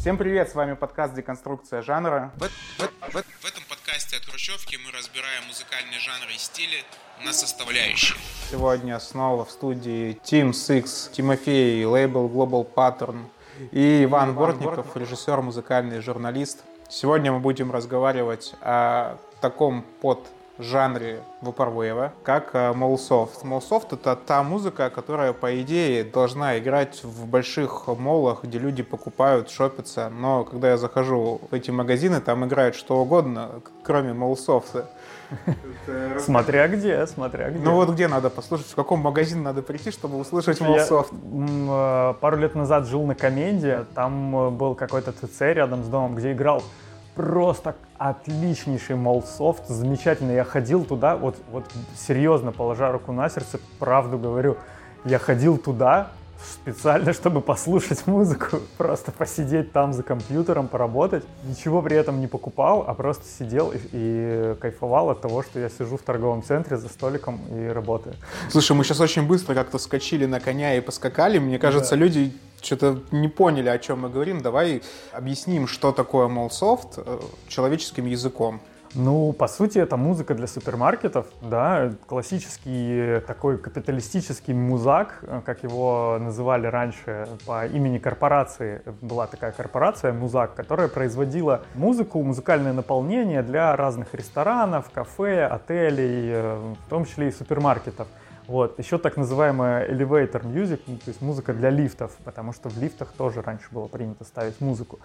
Всем привет, с вами подкаст «Деконструкция жанра». В, в, в, в этом подкасте от Хрущевки мы разбираем музыкальные жанры и стили на составляющие. Сегодня снова в студии Team Six, Тимофей, лейбл Global Pattern и Иван, Иван Бортников, Бортников, режиссер, музыкальный журналист. Сегодня мы будем разговаривать о таком поджанре vaporwave, как Mallsoft. Mallsoft — это та музыка, которая, по идее, должна играть в больших моллах, где люди покупают, шопятся. Но когда я захожу в эти магазины, там играют что угодно, кроме Mallsoft а. Смотря где, смотря где. Ну вот где надо послушать, в каком магазин надо прийти, чтобы услышать Mallsoft? Э, пару лет назад жил на Коменде, там э, был какой-то ТЦ рядом с домом, где играл просто отличнейший mallsoft, замечательно. Я ходил туда, вот, вот серьезно, положа руку на сердце, правду говорю, я ходил туда специально, чтобы послушать музыку, просто посидеть там за компьютером, поработать. Ничего при этом не покупал, а просто сидел и, и кайфовал от того, что я сижу в торговом центре за столиком и работаю. Слушай, мы сейчас очень быстро как-то скочили на коня и поскакали. Мне кажется, да. люди что-то не поняли, о чем мы говорим. Давай объясним, что такое Молсофт э, человеческим языком. Ну, по сути, это музыка для супермаркетов, да, классический такой капиталистический музак, э, как его называли раньше по имени корпорации. Была такая корпорация Музак, которая производила музыку, музыкальное наполнение для разных ресторанов, кафе, отелей, э, в том числе и супермаркетов. Вот. Еще так называемая elevator music, ну, то есть музыка для лифтов, потому что в лифтах тоже раньше было принято ставить музыку.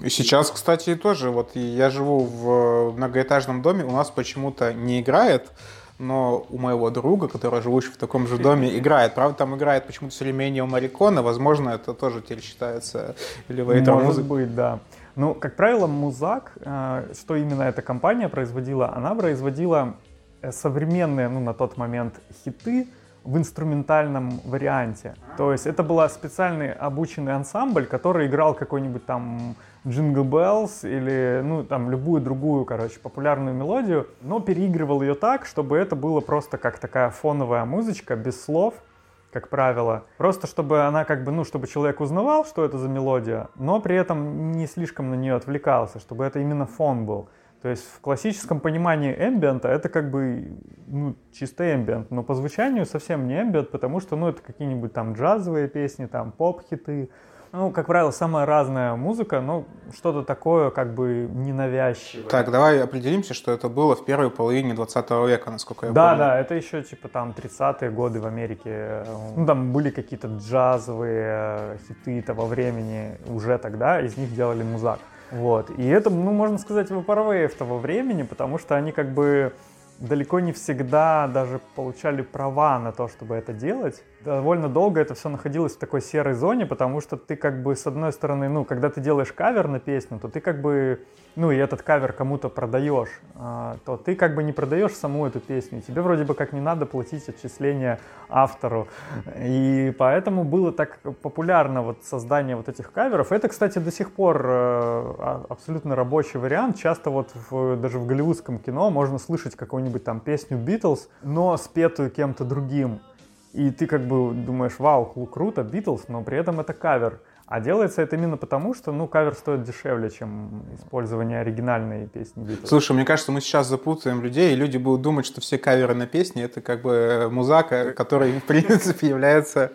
И сейчас, кстати, тоже. Вот я живу в многоэтажном доме, у нас почему-то не играет, но у моего друга, который живущий в таком же доме, играет. Правда, там играет почему-то Ennio Марикона, возможно, это тоже теперь считается elevator Может music. быть, да. Ну, как правило, Музак, э, что именно эта компания производила, она производила Э, современные, ну, на тот момент хиты в инструментальном варианте. То есть это был специальный обученный ансамбль, который играл какой-нибудь там Jingle Bells или, ну, там, любую другую, короче, популярную мелодию, но переигрывал ее так, чтобы это было просто как такая фоновая музычка, без слов, как правило. Просто чтобы она как бы, ну, чтобы человек узнавал, что это за мелодия, но при этом не слишком на нее отвлекался, чтобы это именно фон был. То есть в классическом понимании эмбиента это как бы ну, чисто эмбиент, но по звучанию совсем не эмбиент, потому что ну, это какие-нибудь там джазовые песни, там поп-хиты. Ну, как правило, самая разная музыка, но что-то такое как бы ненавязчивое. Так, давай определимся, что это было в первой половине 20 века, насколько я да, помню. Да, да, это еще типа там 30-е годы в Америке. Ну, там были какие-то джазовые хиты того времени уже тогда, из них делали музак. Вот. И это, ну, можно сказать, vaporwave того времени, потому что они как бы далеко не всегда даже получали права на то, чтобы это делать. Довольно долго это все находилось в такой серой зоне, потому что ты как бы с одной стороны, ну, когда ты делаешь кавер на песню, то ты как бы, ну, и этот кавер кому-то продаешь, а, то ты как бы не продаешь саму эту песню. Тебе вроде бы как не надо платить отчисления автору. И поэтому было так популярно вот создание вот этих каверов. Это, кстати, до сих пор э, а, абсолютно рабочий вариант. Часто вот в, даже в голливудском кино можно слышать какую-нибудь там песню Битлз, но спетую кем-то другим. И ты как бы думаешь, вау, круто, Битлз, но при этом это кавер. А делается это именно потому, что, ну, кавер стоит дешевле, чем использование оригинальной песни Битлз. Слушай, мне кажется, мы сейчас запутаем людей, и люди будут думать, что все каверы на песни — это как бы музака, который, в принципе, является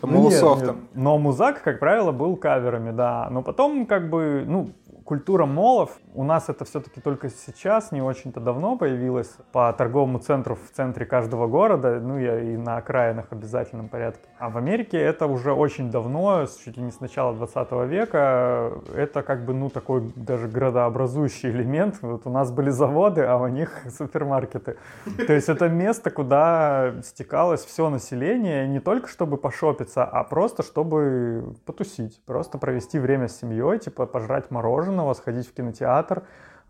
мулсофтом. Но музак, как правило, был каверами, да. Но потом, как бы, ну, культура молов, у нас это все-таки только сейчас, не очень-то давно появилась по торговому центру в центре каждого города, ну и на окраинах обязательном порядке. А в Америке это уже очень давно, чуть ли не с начала 20 века, это как бы, ну, такой даже градообразующий элемент. Вот у нас были заводы, а у них супермаркеты. То есть это место, куда стекалось все население, не только чтобы пошопиться, а просто чтобы потусить, просто провести время с семьей, типа пожрать мороженого, сходить в кинотеатр,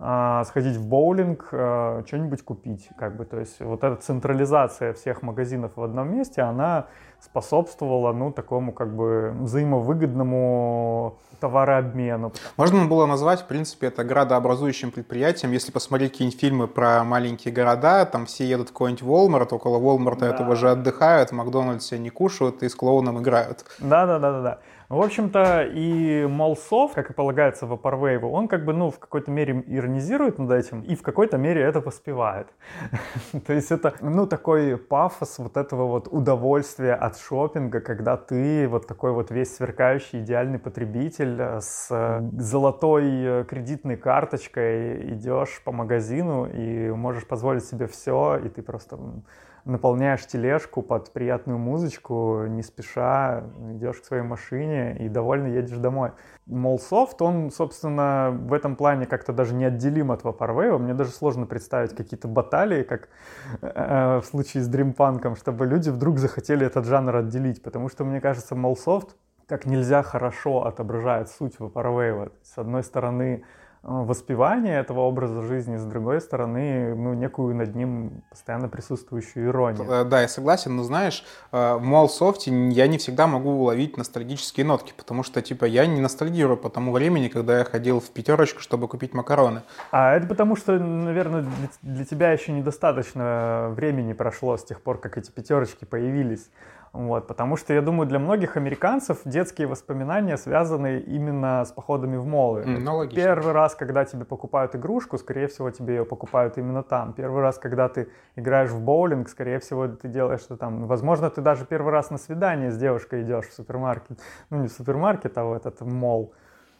а, сходить в боулинг, а, что-нибудь купить. Как бы, то есть вот эта централизация всех магазинов в одном месте, она способствовала ну, такому как бы взаимовыгодному товарообмену. Можно было назвать, в принципе, это градообразующим предприятием. Если посмотреть какие-нибудь фильмы про маленькие города, там все едут в какой-нибудь Walmart, около Walmart да. этого же отдыхают, в Макдональдсе не кушают и с клоуном играют. Да-да-да-да. В общем-то, и Молсов, как и полагается в Vaporwave, он как бы, ну, в какой-то мере иронизирует над этим и в какой-то мере это воспевает. То есть это, ну, такой пафос вот этого вот удовольствия от шопинга, когда ты вот такой вот весь сверкающий идеальный потребитель э, с э, золотой э, кредитной карточкой идешь по магазину и можешь позволить себе все, и ты просто наполняешь тележку под приятную музычку, не спеша идешь к своей машине и довольно едешь домой. Молсофт, он, собственно, в этом плане как-то даже неотделим от Vaporwave. Мне даже сложно представить какие-то баталии, как э, в случае с dreampunk ом, чтобы люди вдруг захотели этот жанр отделить, потому что, мне кажется, Mallsoft как нельзя хорошо отображает суть Vaporwave. С одной стороны, воспевание этого образа жизни, с другой стороны, ну, некую над ним постоянно присутствующую иронию. Э, да, я согласен, но знаешь, э, в Mallsoft е я не всегда могу уловить ностальгические нотки, потому что, типа, я не ностальгирую по тому времени, когда я ходил в пятерочку, чтобы купить макароны. А это потому, что, наверное, для тебя еще недостаточно времени прошло с тех пор, как эти пятерочки появились. Вот, потому что, я думаю, для многих американцев детские воспоминания связаны именно с походами в молы. Mm, ну, Первый раз, когда тебе покупают игрушку, скорее всего, тебе ее покупают именно там. Первый раз, когда ты играешь в боулинг, скорее всего, ты делаешь что там. Возможно, ты даже первый раз на свидание с девушкой идешь в супермаркет. Ну, не в супермаркет, а в этот мол.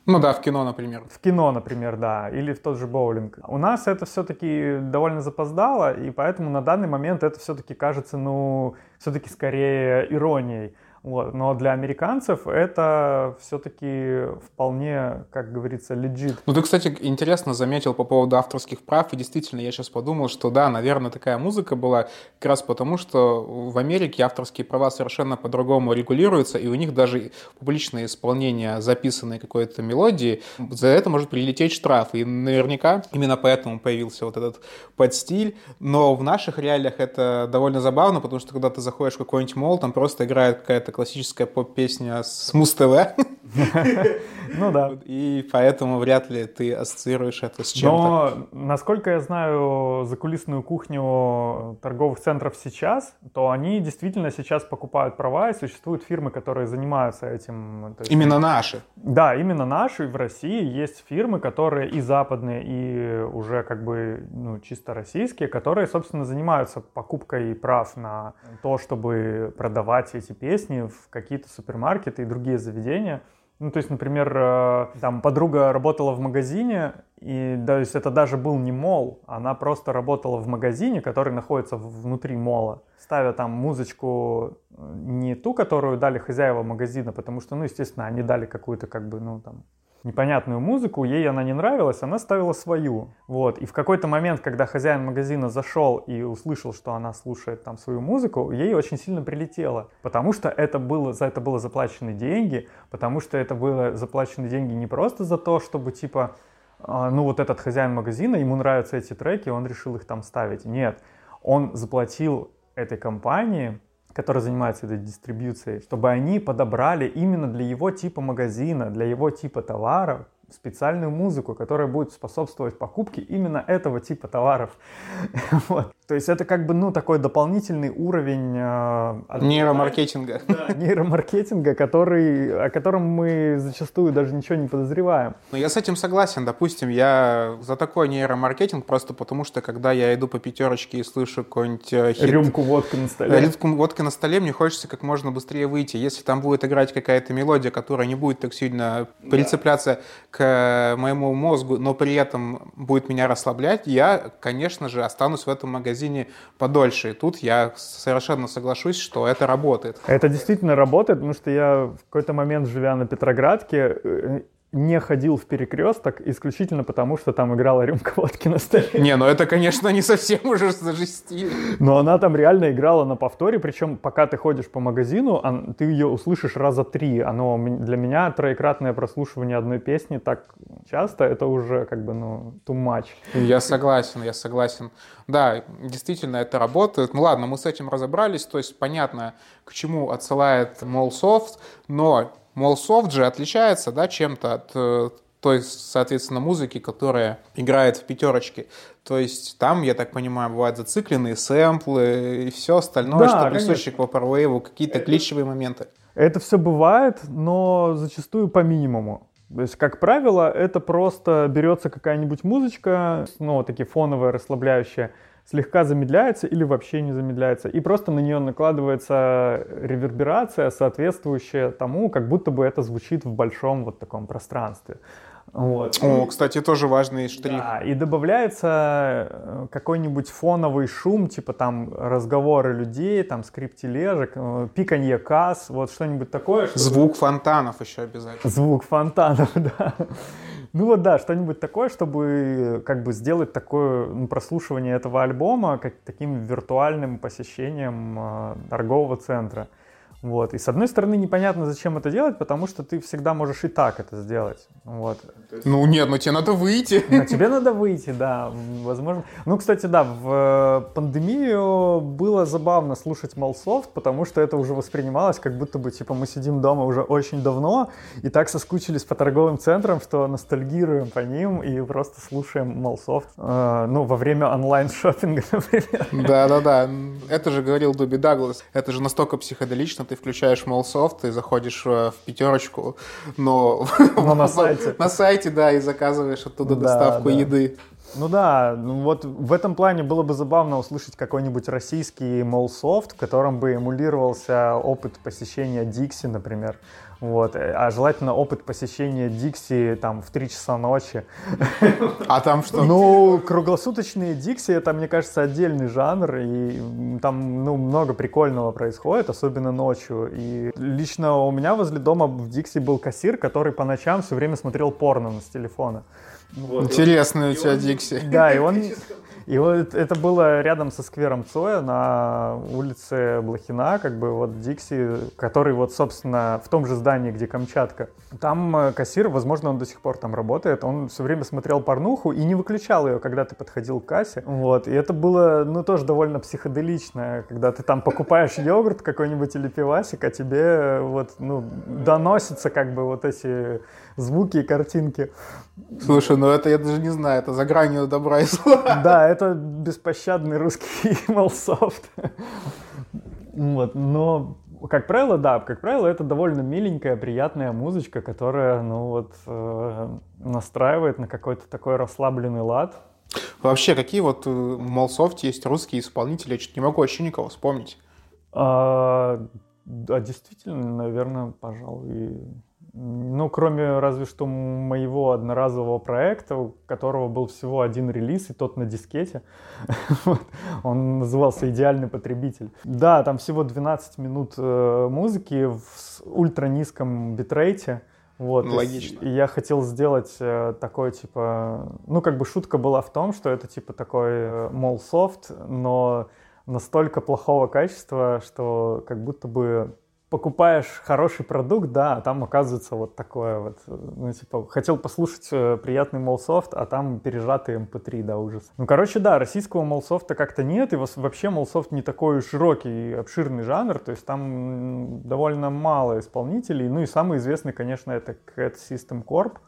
Ну да, в кино, например. В кино, например, да, или в тот же боулинг. У нас это все-таки довольно запоздало, и поэтому на данный момент это все-таки кажется, ну, все-таки скорее иронией. Вот. Но для американцев это все-таки вполне, как говорится, legit. Ну, ты, кстати, интересно заметил по поводу авторских прав, и действительно, я сейчас подумал, что да, наверное, такая музыка была как раз потому, что в Америке авторские права совершенно по-другому регулируются, и у них даже публичное исполнение записанной какой-то мелодии, за это может прилететь штраф, и наверняка именно поэтому появился вот этот подстиль, но в наших реалиях это довольно забавно, потому что когда ты заходишь в какой-нибудь мол, там просто играет какая-то это классическая поп-песня с Муз-ТВ. Ну да. И поэтому вряд ли ты ассоциируешь это с чем-то. Но, насколько я знаю закулисную кухню торговых центров сейчас, то они действительно сейчас покупают права, и существуют фирмы, которые занимаются этим. Есть, именно наши? Да, именно наши. В России есть фирмы, которые и западные, и уже как бы ну, чисто российские, которые, собственно, занимаются покупкой прав на то, чтобы продавать эти песни в какие-то супермаркеты и другие заведения. Ну, то есть, например, э, там подруга работала в магазине, и то есть это даже был не мол, она просто работала в магазине, который находится внутри мола, ставя там музычку э, не ту, которую дали хозяева магазина, потому что, ну, естественно, они дали какую-то как бы, ну, там, непонятную музыку, ей она не нравилась, она ставила свою. Вот. И в какой-то момент, когда хозяин магазина зашел и услышал, что она слушает там свою музыку, ей очень сильно прилетело. Потому что это было, за это было заплачены деньги, потому что это было заплачены деньги не просто за то, чтобы типа, а, ну вот этот хозяин магазина, ему нравятся эти треки, он решил их там ставить. Нет, он заплатил этой компании который занимается этой дистрибьюцией, чтобы они подобрали именно для его типа магазина, для его типа товаров специальную музыку, которая будет способствовать покупке именно этого типа товаров. вот. То есть это как бы, ну, такой дополнительный уровень... Э, нейромаркетинга. Да, нейромаркетинга, который, о котором мы зачастую даже ничего не подозреваем. Ну, я с этим согласен. Допустим, я за такой нейромаркетинг просто потому, что когда я иду по пятерочке и слышу какой-нибудь э, хит... Рюмку водки на столе. Рюмку водки на столе, мне хочется как можно быстрее выйти. Если там будет играть какая-то мелодия, которая не будет так сильно прицепляться к моему мозгу, но при этом будет меня расслаблять, я, конечно же, останусь в этом магазине магазине подольше. И тут я совершенно соглашусь, что это работает. Это действительно работает, потому что я в какой-то момент, живя на Петроградке, э, не ходил в перекресток исключительно потому, что там играла рюмка водки на столе. Не, ну это, конечно, не совсем уже за стиль. Но она там реально играла на повторе, причем пока ты ходишь по магазину, ты ее услышишь раза три. Оно для меня троекратное прослушивание одной песни так часто, это уже как бы, ну, too much. Я согласен, я согласен. Да, действительно это работает. Ну ладно, мы с этим разобрались, то есть понятно, к чему отсылает Молсофт, но Молсофт же отличается да, чем-то от э, той, соответственно, музыки, которая играет в пятерочке. То есть там, я так понимаю, бывают зацикленные сэмплы и все остальное, да, что присуще к Vaporwave, какие-то кличевые моменты. Это все бывает, но зачастую по минимуму. То есть, как правило, это просто берется какая-нибудь музычка, ну, такие фоновые, расслабляющие, слегка замедляется или вообще не замедляется, и просто на нее накладывается реверберация, соответствующая тому, как будто бы это звучит в большом вот таком пространстве. Вот. О, кстати, тоже важный штрих. Да, и добавляется э, какой-нибудь фоновый шум, типа там разговоры людей, там скрип тележек, э, пиканье касс, вот что-нибудь такое. Что... Звук фонтанов еще обязательно. Звук фонтанов, да. Ну вот да, что-нибудь такое, чтобы как бы сделать такое ну, прослушивание этого альбома как таким виртуальным посещением э, торгового центра. Вот. И с одной стороны непонятно, зачем это делать, потому что ты всегда можешь и так это сделать. Вот. Ну нет, ну тебе надо выйти. Но тебе надо выйти, да, возможно. Ну, кстати, да, в э, пандемию было забавно слушать Mallsoft, потому что это уже воспринималось, как будто бы, типа, мы сидим дома уже очень давно, и так соскучились по торговым центрам, что ностальгируем по ним и просто слушаем Mallsoft. Э, ну, во время онлайн-шоппинга, например. Да-да-да, это же говорил Дуби Даглас, это же настолько психоделично, ты включаешь Mallsoft и заходишь э, в пятерочку, но, но на сайте. на сайте, да, и заказываешь оттуда да, доставку да. еды. Ну да, ну вот в этом плане было бы забавно услышать какой-нибудь российский молсофт, в котором бы эмулировался опыт посещения Дикси, например. Вот. А желательно опыт посещения Дикси там в 3 часа ночи. А там что? Ну, круглосуточные Дикси, это, мне кажется, отдельный жанр, и там, ну, много прикольного происходит, особенно ночью. И лично у меня возле дома в Дикси был кассир, который по ночам все время смотрел порно с телефона. Вот. Интересный у тебя Дикси. Да, и он, и вот это было рядом со сквером Цоя на улице Блохина, как бы вот Дикси, который вот, собственно, в том же здании, где Камчатка. Там э, кассир, возможно, он до сих пор там работает, он все время смотрел порнуху и не выключал ее, когда ты подходил к кассе. Вот, и это было, ну, тоже довольно психоделично, когда ты там покупаешь йогурт какой-нибудь или пивасик, а тебе э, вот, ну, доносятся как бы вот эти звуки и картинки. Слушай, ну это я даже не знаю, это за гранью добра и зла. Да, это беспощадный русский малсофт. Вот, но как правило, да, как правило, это довольно миленькая, приятная музычка, которая, ну вот, э, настраивает на какой-то такой расслабленный лад. Вообще, какие вот э, в Малсофте есть русские исполнители? Я чуть не могу вообще никого вспомнить. А, да, действительно, наверное, пожалуй, ну, кроме разве что моего одноразового проекта, у которого был всего один релиз, и тот на дискете. Он назывался «Идеальный потребитель». Да, там всего 12 минут э, музыки в ультра низком битрейте. Вот, ну, Логично. И я хотел сделать э, такой, типа... Ну, как бы шутка была в том, что это, типа, такой э, мол софт, но настолько плохого качества, что как будто бы покупаешь хороший продукт, да, а там оказывается вот такое вот, ну, типа, хотел послушать э, приятный молсофт, а там пережатый MP3, эм да, ужас. Ну, короче, да, российского молсофта как-то нет, и вообще молсофт не такой широкий, обширный жанр, то есть там довольно мало исполнителей, ну и самый известный, конечно, это Cat System Corp,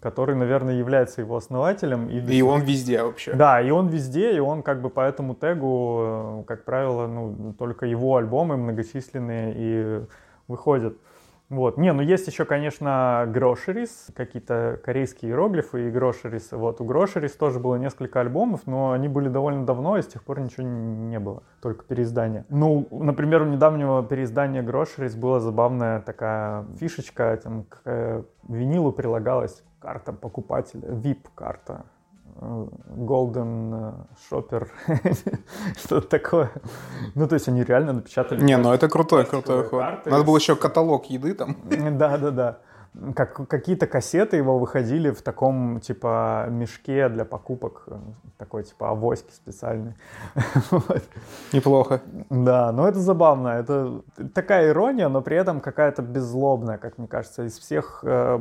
который, наверное, является его основателем. И, и он везде вообще. Да, и он везде, и он как бы по этому тегу, э, как правило, ну, только его альбомы многочисленные и выходят. Вот. Не, ну есть еще, конечно, Groceries, какие-то корейские иероглифы и Groceries. Вот у Groceries тоже было несколько альбомов, но они были довольно давно, и с тех пор ничего не было, только переиздание. Ну, например, у недавнего переиздания Groceries была забавная такая фишечка, там к винилу прилагалась карта покупателя, VIP-карта, э, Golden э, Shopper, что-то такое. Ну, то есть они реально напечатали. Не, ну это крутой, крутой ход. Надо было еще каталог еды там. Да, да, да как, какие-то кассеты его выходили в таком, типа, мешке для покупок, такой, типа, авоськи специальный. Неплохо. Да, но это забавно, это такая ирония, но при этом какая-то беззлобная, как мне кажется. Из всех э,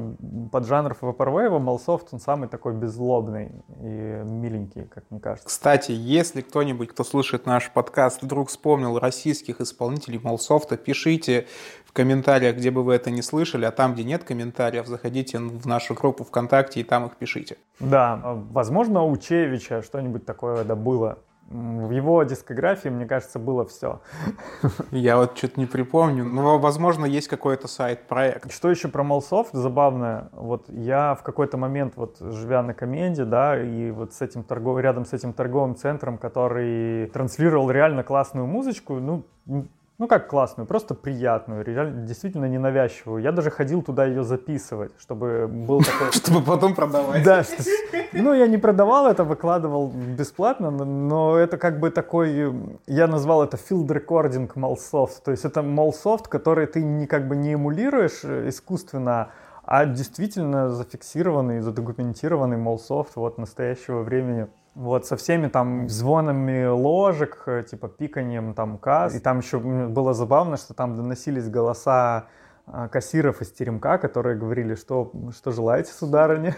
поджанров Vaporwave Malsoft он самый такой беззлобный и миленький, как мне кажется. Кстати, если кто-нибудь, кто слушает наш подкаст, вдруг вспомнил российских исполнителей Малсофта, пишите в комментариях, где бы вы это не слышали, а там, где нет комментариев, заходите в нашу группу ВКонтакте и там их пишите. Да, возможно, у Чевича что-нибудь такое да было. В его дискографии, мне кажется, было все. Я вот что-то не припомню. Но, возможно, есть какой-то сайт-проект. Что еще про Малсофт забавное? Вот я в какой-то момент, вот живя на Коменде, да, и вот с этим торгов... рядом с этим торговым центром, который транслировал реально классную музычку, ну, ну как классную, просто приятную, реально, действительно ненавязчивую. Я даже ходил туда ее записывать, чтобы был такой... Чтобы потом продавать. Да, ну я не продавал это, выкладывал бесплатно, но это как бы такой, я назвал это field recording Malsoft, то есть это Malsoft, который ты не как бы не эмулируешь э, искусственно, а действительно зафиксированный, задокументированный Malsoft вот настоящего времени. Вот, со всеми там звонами ложек, э, типа пиканием там касс. И там еще было забавно, что там доносились голоса а, кассиров из теремка, которые говорили, что, что желаете, сударыня.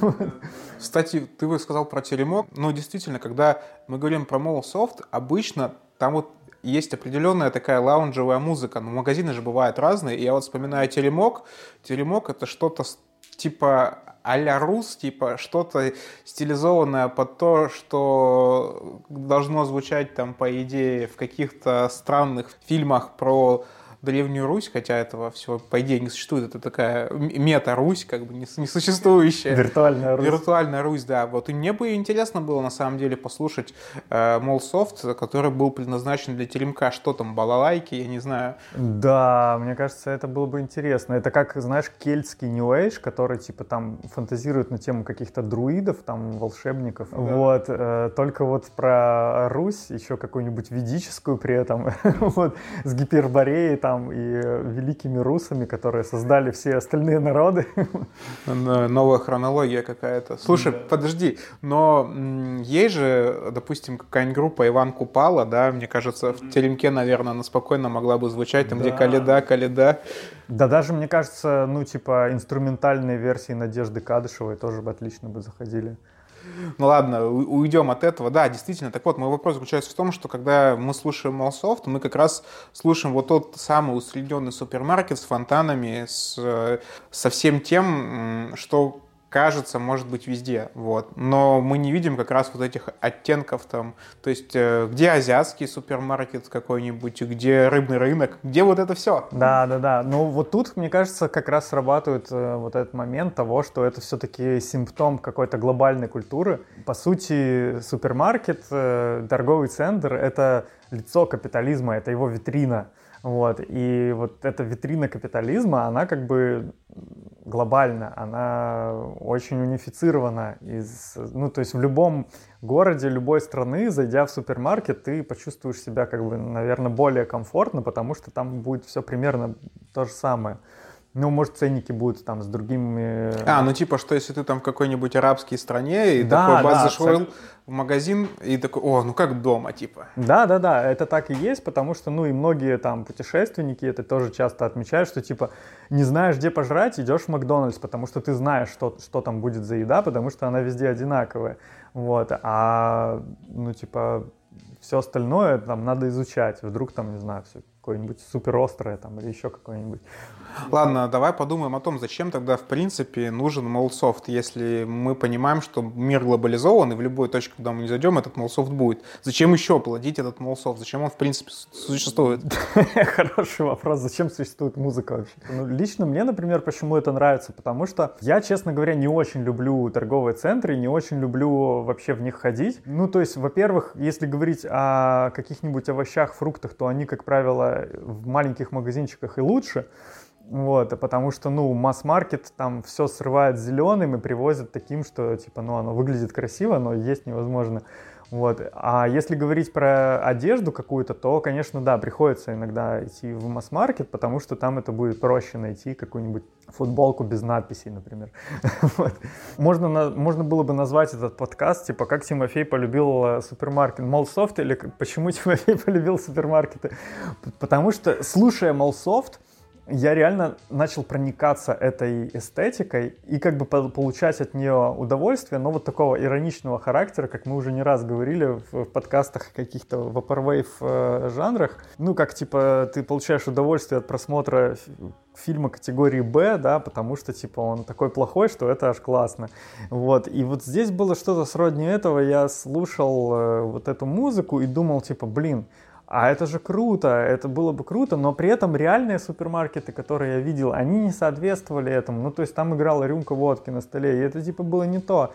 Кстати, ты вы сказал про теремок. Ну, действительно, когда мы говорим про Молсофт, обычно там вот есть определенная такая лаунжевая музыка, но магазины же бывают разные. И я вот вспоминаю теремок. Теремок — это что-то типа а-ля рус, типа что-то стилизованное под то, что должно звучать там, по идее, в каких-то странных фильмах про Древнюю Русь, хотя этого всего, по идее, не существует. Это такая мета-Русь, как бы несуществующая. Виртуальная Русь. Виртуальная Русь, да. Вот. И мне бы интересно было, на самом деле, послушать э, Молсофт, который был предназначен для теремка. Что там, балалайки, я не знаю. Да, мне кажется, это было бы интересно. Это как, знаешь, кельтский New Age, который, типа, там фантазирует на тему каких-то друидов, там, волшебников. Да. Вот. Э, только вот про Русь, еще какую-нибудь ведическую при этом, вот, с Гипербореей, там, там и великими русами, которые создали все остальные народы. Новая хронология какая-то. Слушай, да. подожди, но есть же, допустим, какая-нибудь группа Иван Купала, да, мне кажется, в теремке, наверное, она спокойно могла бы звучать, там, да. где Каледа, Каледа. Да даже, мне кажется, ну, типа, инструментальные версии Надежды Кадышевой тоже бы отлично бы заходили. Ну ладно, уйдем от этого. Да, действительно. Так вот, мой вопрос заключается в том, что когда мы слушаем Малсофт, мы как раз слушаем вот тот самый усредненный супермаркет с фонтанами, с, э, со всем тем, что кажется, может быть везде, вот. Но мы не видим как раз вот этих оттенков там, то есть э, где азиатский супермаркет какой-нибудь, где рыбный рынок, где вот это все. Да, да, да. Ну вот тут, мне кажется, как раз срабатывает э, вот этот момент того, что это все-таки симптом какой-то глобальной культуры. По сути, супермаркет, э, торговый центр — это лицо капитализма, это его витрина. Вот. И вот эта витрина капитализма, она как бы глобальна, она очень унифицирована. Из, ну, то есть в любом городе любой страны, зайдя в супермаркет, ты почувствуешь себя, как бы, наверное, более комфортно, потому что там будет все примерно то же самое. Ну, может, ценники будут там с другими... А, ну типа, что если ты там в какой-нибудь арабской стране, и да, такой баз да, зашел абсолютно. в магазин, и такой, о, ну как дома, типа. Да, да, да, это так и есть, потому что, ну, и многие там путешественники это тоже часто отмечают, что, типа, не знаешь, где пожрать, идешь в Макдональдс, потому что ты знаешь, что, что там будет за еда, потому что она везде одинаковая. Вот, а, ну, типа, все остальное там надо изучать. Вдруг там, не знаю, все какое-нибудь супер острое там или еще какое-нибудь. Ладно, давай подумаем о том, зачем тогда в принципе нужен молсофт, если мы понимаем, что мир глобализован, и в любой точке, куда мы не зайдем, этот молсофт будет. Зачем еще плодить этот молсофт? Зачем он в принципе существует? Хороший вопрос. Зачем существует музыка вообще? Ну, лично мне, например, почему это нравится? Потому что я, честно говоря, не очень люблю торговые центры, не очень люблю вообще в них ходить. Ну, то есть, во-первых, если говорить о каких-нибудь овощах, фруктах, то они, как правило, в маленьких магазинчиках и лучше. Вот, потому что, ну, масс-маркет там все срывает зеленым и привозят таким, что, типа, ну, оно выглядит красиво, но есть невозможно. Вот. А если говорить про одежду какую-то, то, конечно, да, приходится иногда идти в масс-маркет, потому что там это будет проще найти какую-нибудь футболку без надписей, например. вот. можно, можно было бы назвать этот подкаст, типа, как Тимофей полюбил э, супермаркет. Молсофт или почему Тимофей полюбил супермаркеты? Потому что, слушая Молсофт, я реально начал проникаться этой эстетикой и как бы получать от нее удовольствие, но вот такого ироничного характера, как мы уже не раз говорили в, подкастах каких-то vaporwave э, жанрах. Ну, как типа ты получаешь удовольствие от просмотра фильма категории Б, да, потому что, типа, он такой плохой, что это аж классно. Вот, и вот здесь было что-то сродни этого, я слушал э, вот эту музыку и думал, типа, блин, а это же круто, это было бы круто, но при этом реальные супермаркеты, которые я видел, они не соответствовали этому. Ну, то есть там играла рюмка водки на столе, и это типа было не то.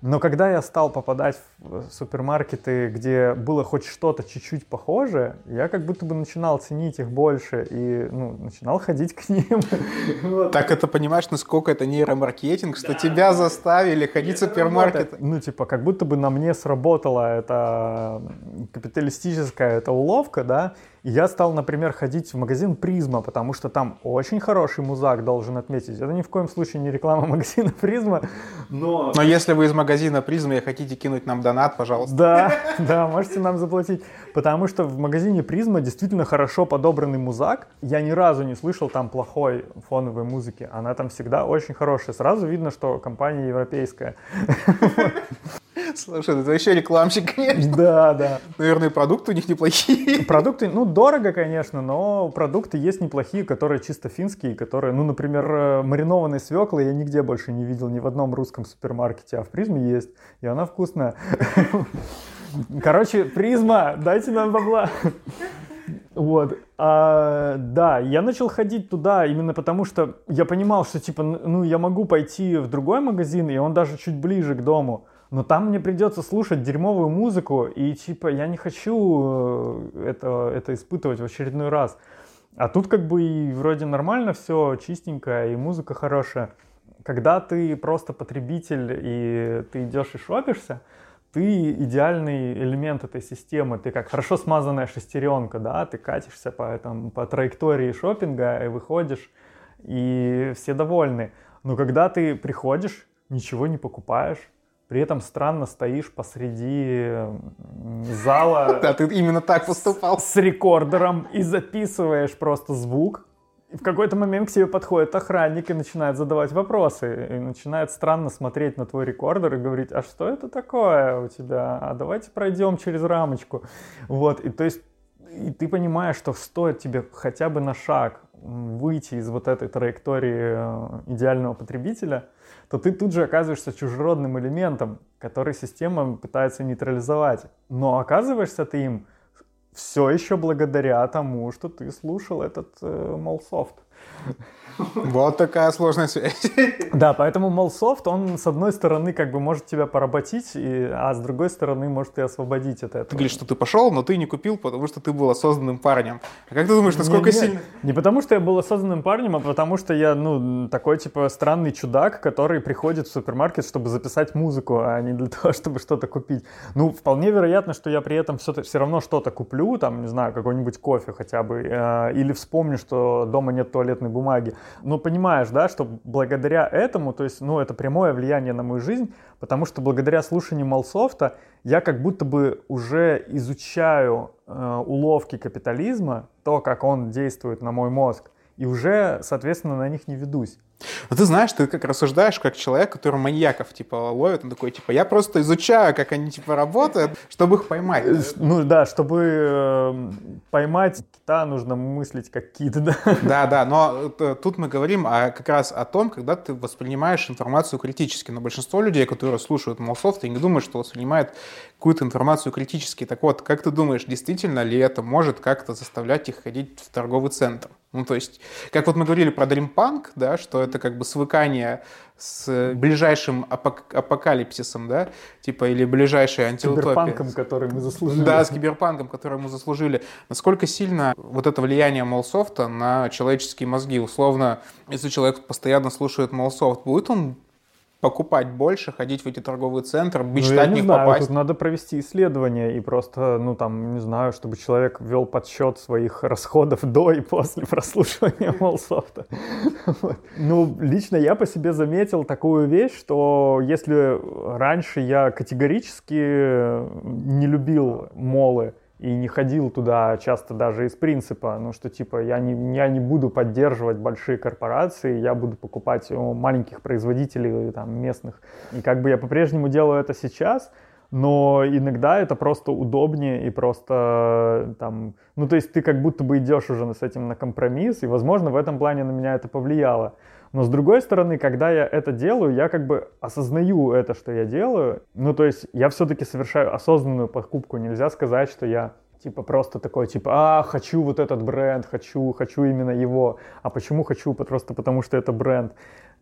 Но когда я стал попадать в супермаркеты, где было хоть что-то чуть-чуть похожее, я как будто бы начинал ценить их больше и ну, начинал ходить к ним. Так это понимаешь, насколько это нейромаркетинг, что тебя заставили ходить в супермаркет? Ну, типа, как будто бы на мне сработала эта капиталистическая эта уловка, да, и я стал, например, ходить в магазин Призма, потому что там очень хороший музак, должен отметить. Это ни в коем случае не реклама магазина Призма, но... Но если вы из магазина Призма и хотите кинуть нам донат, пожалуйста. Да, да, можете нам заплатить. Потому что в магазине Призма действительно хорошо подобранный музак. Я ни разу не слышал там плохой фоновой музыки. Она там всегда очень хорошая. Сразу видно, что компания европейская. Слушай, это вообще рекламщик, конечно. Да, да. Наверное, продукты у них неплохие. Продукты, ну, дорого, конечно, но продукты есть неплохие, которые чисто финские, которые, ну, например, э, маринованные свеклы я нигде больше не видел, ни в одном русском супермаркете, а в Призме есть, и она вкусная. Короче, Призма, дайте нам бабла. Вот. А, да, я начал ходить туда именно потому, что я понимал, что типа, ну, я могу пойти в другой магазин, и он даже чуть ближе к дому но там мне придется слушать дерьмовую музыку, и типа я не хочу э, это, это испытывать в очередной раз. А тут как бы и вроде нормально все, чистенько, и музыка хорошая. Когда ты просто потребитель, и ты идешь и шопишься, ты идеальный элемент этой системы, ты как хорошо смазанная шестеренка, да, ты катишься по, этому, по траектории шопинга и выходишь, и все довольны. Но когда ты приходишь, ничего не покупаешь, при этом странно стоишь посреди зала. Да, ты именно так поступал. С рекордером и записываешь просто звук. И в какой-то момент к тебе подходит охранник и начинает задавать вопросы. И начинает странно смотреть на твой рекордер и говорить, а что это такое у тебя? А давайте пройдем через рамочку. Вот, и то есть и ты понимаешь, что стоит тебе хотя бы на шаг выйти из вот этой траектории э, идеального потребителя – то ты тут же оказываешься чужеродным элементом, который система пытается нейтрализовать. Но оказываешься ты им все еще благодаря тому, что ты слушал этот э, Mallsoft. Вот такая сложная связь. Да, поэтому Mallsoft, он с одной стороны как бы может тебя поработить, и, а с другой стороны может и освободить от этого. Ты говоришь, что ты пошел, но ты не купил, потому что ты был осознанным парнем. А как ты думаешь, насколько не, сильно... Не потому что я был осознанным парнем, а потому что я, ну, такой типа странный чудак, который приходит в супермаркет, чтобы записать музыку, а не для того, чтобы что-то купить. Ну, вполне вероятно, что я при этом все, все равно что-то куплю, там, не знаю, какой-нибудь кофе хотя бы, э, или вспомню, что дома нет туалетной бумаги. Но понимаешь, да, что благодаря этому, то есть, ну, это прямое влияние на мою жизнь, потому что благодаря слушанию Малсофта я как будто бы уже изучаю э, уловки капитализма, то, как он действует на мой мозг, и уже, соответственно, на них не ведусь. Но ты знаешь, ты как рассуждаешь, как человек, который маньяков, типа, ловит, он такой, типа, я просто изучаю, как они, типа, работают, чтобы их поймать. Э, ну да, чтобы э, поймать кита, нужно мыслить как кит, да. Да, да, но э, тут мы говорим о, как раз о том, когда ты воспринимаешь информацию критически. Но большинство людей, которые слушают Малсофт, я не думаю, что воспринимают какую-то информацию критически. Так вот, как ты думаешь, действительно ли это может как-то заставлять их ходить в торговый центр? Ну, то есть, как вот мы говорили про Dream Punk, да, что это как бы свыкание с ближайшим апок- апокалипсисом, да, типа, или ближайшей антиутопией. С киберпанком, который мы заслужили. Да, с киберпанком, который мы заслужили. Насколько сильно вот это влияние Mallsoft а на человеческие мозги? Условно, если человек постоянно слушает Молсофт, будет он покупать больше, ходить в эти торговые центры, мечтать ну, них знаю, попасть. Тут надо провести исследование и просто, ну там, не знаю, чтобы человек вел подсчет своих расходов до и после прослушивания Mallsoft а. Ну, лично я по себе заметил такую вещь, что если раньше я категорически не любил молы, и не ходил туда часто даже из принципа, ну что типа я не, я не буду поддерживать большие корпорации, я буду покупать у маленьких производителей там местных. И как бы я по-прежнему делаю это сейчас, но иногда это просто удобнее и просто там, ну то есть ты как будто бы идешь уже с этим на компромисс, и возможно в этом плане на меня это повлияло. Но с другой стороны, когда я это делаю, я как бы осознаю это, что я делаю. Ну, то есть я все-таки совершаю осознанную покупку. Нельзя сказать, что я типа просто такой, типа, а, хочу вот этот бренд, хочу, хочу именно его. А почему хочу? Просто потому что это бренд.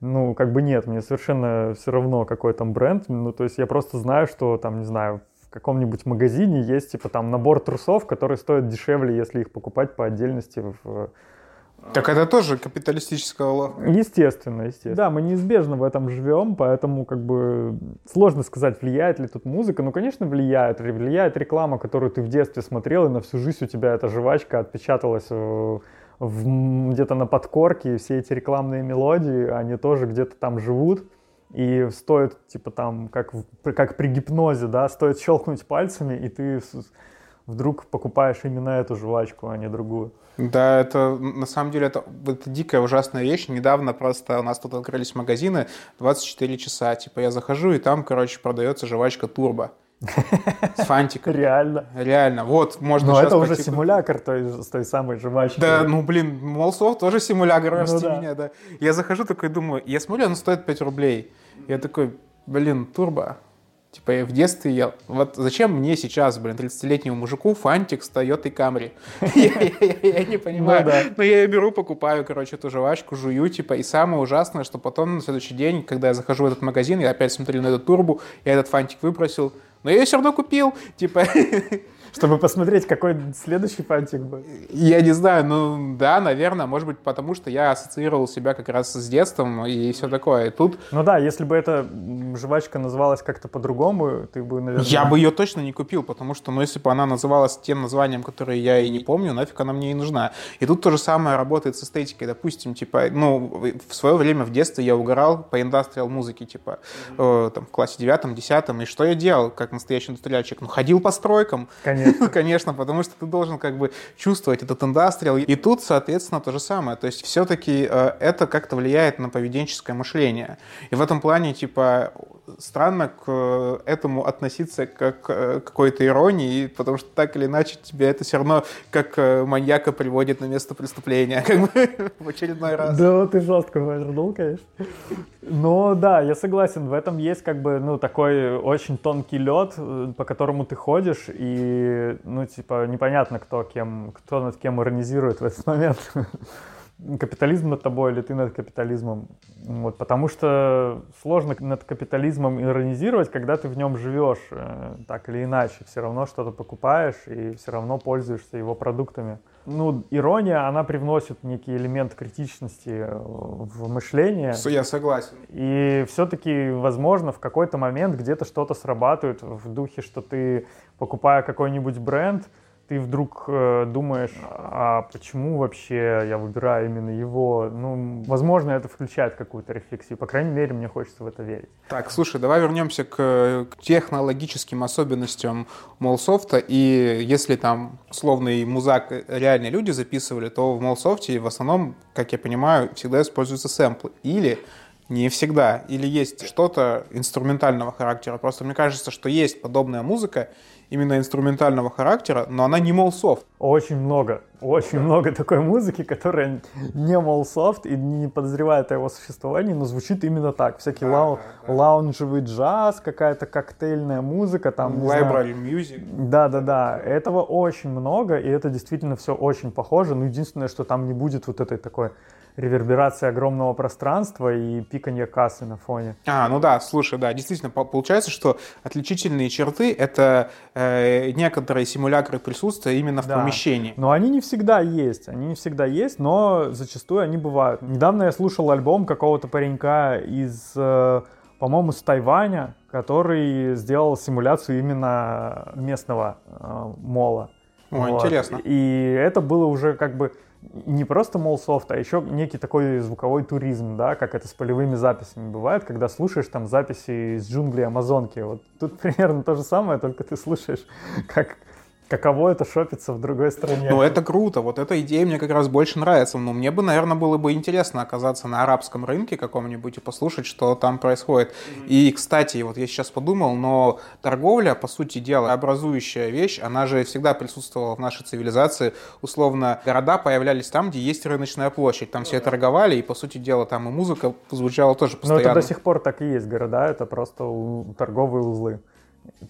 Ну, как бы нет, мне совершенно все равно, какой там бренд. Ну, то есть я просто знаю, что там, не знаю, в каком-нибудь магазине есть, типа, там набор трусов, который стоит дешевле, если их покупать по отдельности в так это тоже капиталистическая уловка. Естественно, естественно. Да, мы неизбежно в этом живем, поэтому как бы сложно сказать, влияет ли тут музыка. Ну, конечно, влияет. Влияет реклама, которую ты в детстве смотрел, и на всю жизнь у тебя эта жвачка отпечаталась в, в, где-то на подкорке, и все эти рекламные мелодии, они тоже где-то там живут. И стоит, типа там, как, как при гипнозе, да, стоит щелкнуть пальцами, и ты вдруг покупаешь именно эту жвачку, а не другую. Да, это на самом деле это, это дикая ужасная вещь. Недавно просто у нас тут открылись магазины 24 часа. Типа я захожу, и там, короче, продается жвачка турбо. С фантиком. Реально. Реально. Вот, можно Но это уже симулятор той, с той самой жвачки. Да, ну, блин, Молсов тоже симулятор, ну, да. меня, да. Я захожу такой, думаю, я смотрю, она стоит 5 рублей. Я такой, блин, турбо, Типа я в детстве ел. Вот зачем мне сейчас, блин, 30-летнему мужику фантик с Toyota Camry? Я не понимаю. Но ну, я беру, покупаю, короче, эту жвачку, жую, типа, и самое ужасное, что потом на следующий день, когда я захожу в этот магазин, я опять смотрю на эту турбу, я этот фантик выбросил, но я ее все равно купил, типа, Чтобы посмотреть, какой следующий фантик будет. Я не знаю, ну да, наверное, может быть, потому что я ассоциировал себя как раз с детством и все такое. И тут... Ну да, если бы эта жвачка называлась как-то по-другому, ты бы, наверное... Я бы ее точно не купил, потому что, ну, если бы она называлась тем названием, которое я и не помню, нафиг она мне и нужна. И тут то же самое работает с эстетикой. Допустим, типа, ну, в свое время в детстве я угорал по индастриал музыке, типа, э, там, в классе девятом, десятом, и что я делал, как настоящий индустриальчик? Ну, ходил по стройкам. Конечно. Конечно. Потому что ты должен как бы чувствовать этот индастриал. И тут, соответственно, то же самое. То есть все-таки э, это как-то влияет на поведенческое мышление. И в этом плане, типа, странно к э, этому относиться как к э, какой-то иронии, потому что так или иначе тебе это все равно как маньяка приводит на место преступления, как бы в очередной раз. Да, ты жестко вернул, конечно. Но да, я согласен, в этом есть как бы, ну, такой очень тонкий лед, по которому ты ходишь, и ну, типа, непонятно, кто, кем, кто над кем иронизирует в этот момент. Капитализм над тобой или ты над капитализмом. Вот, потому что сложно над капитализмом иронизировать, когда ты в нем живешь, э, так или иначе. Все равно что-то покупаешь и все равно пользуешься его продуктами. Ну, ирония, она привносит некий элемент критичности э, в мышление. Я согласен. И все-таки, возможно, в какой-то момент где-то что-то срабатывает в духе, что ты, покупая какой-нибудь бренд, ты вдруг э, думаешь, а почему вообще я выбираю именно его? Ну, возможно, это включает какую-то рефлексию. По крайней мере, мне хочется в это верить. Так, слушай, давай вернемся к, к технологическим особенностям Молсофта. И если там условный музак реальные люди записывали, то в Молсофте в основном, как я понимаю, всегда используются сэмплы. Или не всегда. Или есть что-то инструментального характера. Просто мне кажется, что есть подобная музыка, именно инструментального характера, но она не молсофт. Очень много, очень много такой музыки, которая не молсофт и не подозревает о его существовании, но звучит именно так. Всякий лау, лаунжевый джаз, какая-то коктейльная музыка, там, Library music. Да-да-да, этого очень много, и это действительно все очень похоже, но единственное, что там не будет вот этой такой реверберация огромного пространства и пиканье кассы на фоне. А, ну да, слушай, да, действительно, получается, что отличительные черты — это э, некоторые симулякры присутствия именно в да. помещении. Но они не всегда есть, они не всегда есть, но зачастую они бывают. Недавно я слушал альбом какого-то паренька из, э, по-моему, с Тайваня, который сделал симуляцию именно местного э, мола. О, вот. интересно. И это было уже как бы не просто молсофт, а еще некий такой звуковой туризм, да, как это с полевыми записями бывает, когда слушаешь там записи из джунглей Амазонки. Вот тут примерно то же самое, только ты слушаешь, как каково это шопиться в другой стране. Ну, это круто. Вот эта идея мне как раз больше нравится. Но мне бы, наверное, было бы интересно оказаться на арабском рынке каком-нибудь и послушать, что там происходит. Mm-hmm. И, кстати, вот я сейчас подумал, но торговля, по сути дела, образующая вещь, она же всегда присутствовала в нашей цивилизации. Условно, города появлялись там, где есть рыночная площадь. Там все торговали, и, по сути дела, там и музыка звучала тоже постоянно. Но это до сих пор так и есть города, это просто торговые узлы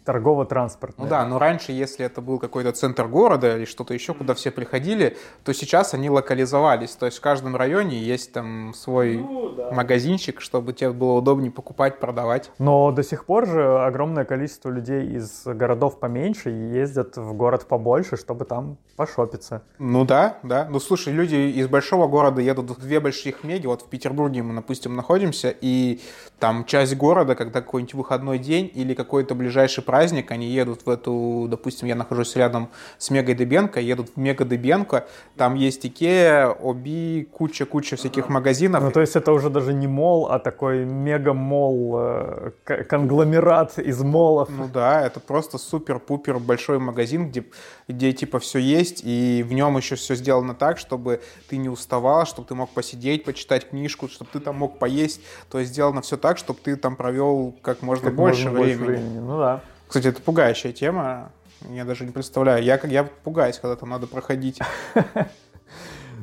торгово-транспортная. Ну да, но раньше, если это был какой-то центр города или что-то еще, куда все приходили, то сейчас они локализовались. То есть в каждом районе есть там свой ну, да. магазинчик, чтобы тебе было удобнее покупать, продавать. Но до сих пор же огромное количество людей из городов поменьше ездят в город побольше, чтобы там пошопиться. Ну да, да. Ну слушай, люди из большого города едут в две больших меги. Вот в Петербурге мы, допустим, находимся, и там часть города, когда какой-нибудь выходной день или какой-то ближайший ближайший праздник, они едут в эту, допустим, я нахожусь рядом с Мега Дебенко, едут в Мега Дебенко, там есть Икея, Оби, куча-куча всяких магазинов. Ну, то есть это уже даже не мол, а такой мега-мол, э, конгломерат из молов. Ну да, это просто супер-пупер большой магазин, где, где типа все есть, и в нем еще все сделано так, чтобы ты не уставал, чтобы ты мог посидеть, почитать книжку, чтобы ты там мог поесть. То есть сделано все так, чтобы ты там провел как можно как больше можно времени. Больше времени. Ну да. Кстати, это пугающая тема. Я даже не представляю. Я, я пугаюсь, когда там надо проходить.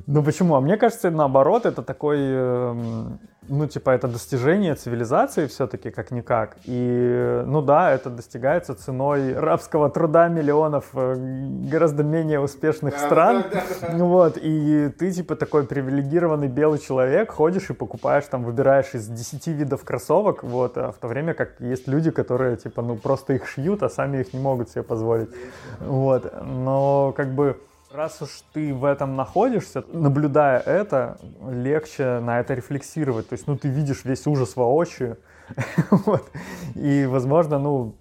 Ну почему? А мне кажется, наоборот, это такой эм, ну, типа, это достижение цивилизации все-таки, как-никак. И, ну да, это достигается ценой рабского труда миллионов э, гораздо менее успешных да, стран. Да, да, да. Вот, и ты, типа, такой привилегированный белый человек, ходишь и покупаешь, там, выбираешь из 10 видов кроссовок, вот, а в то время как есть люди, которые, типа, ну, просто их шьют, а сами их не могут себе позволить. Вот, но, как бы, Раз уж ты в этом находишься, наблюдая это, легче на это рефлексировать. То есть, ну, ты видишь весь ужас воочию, вот. и, возможно, ну,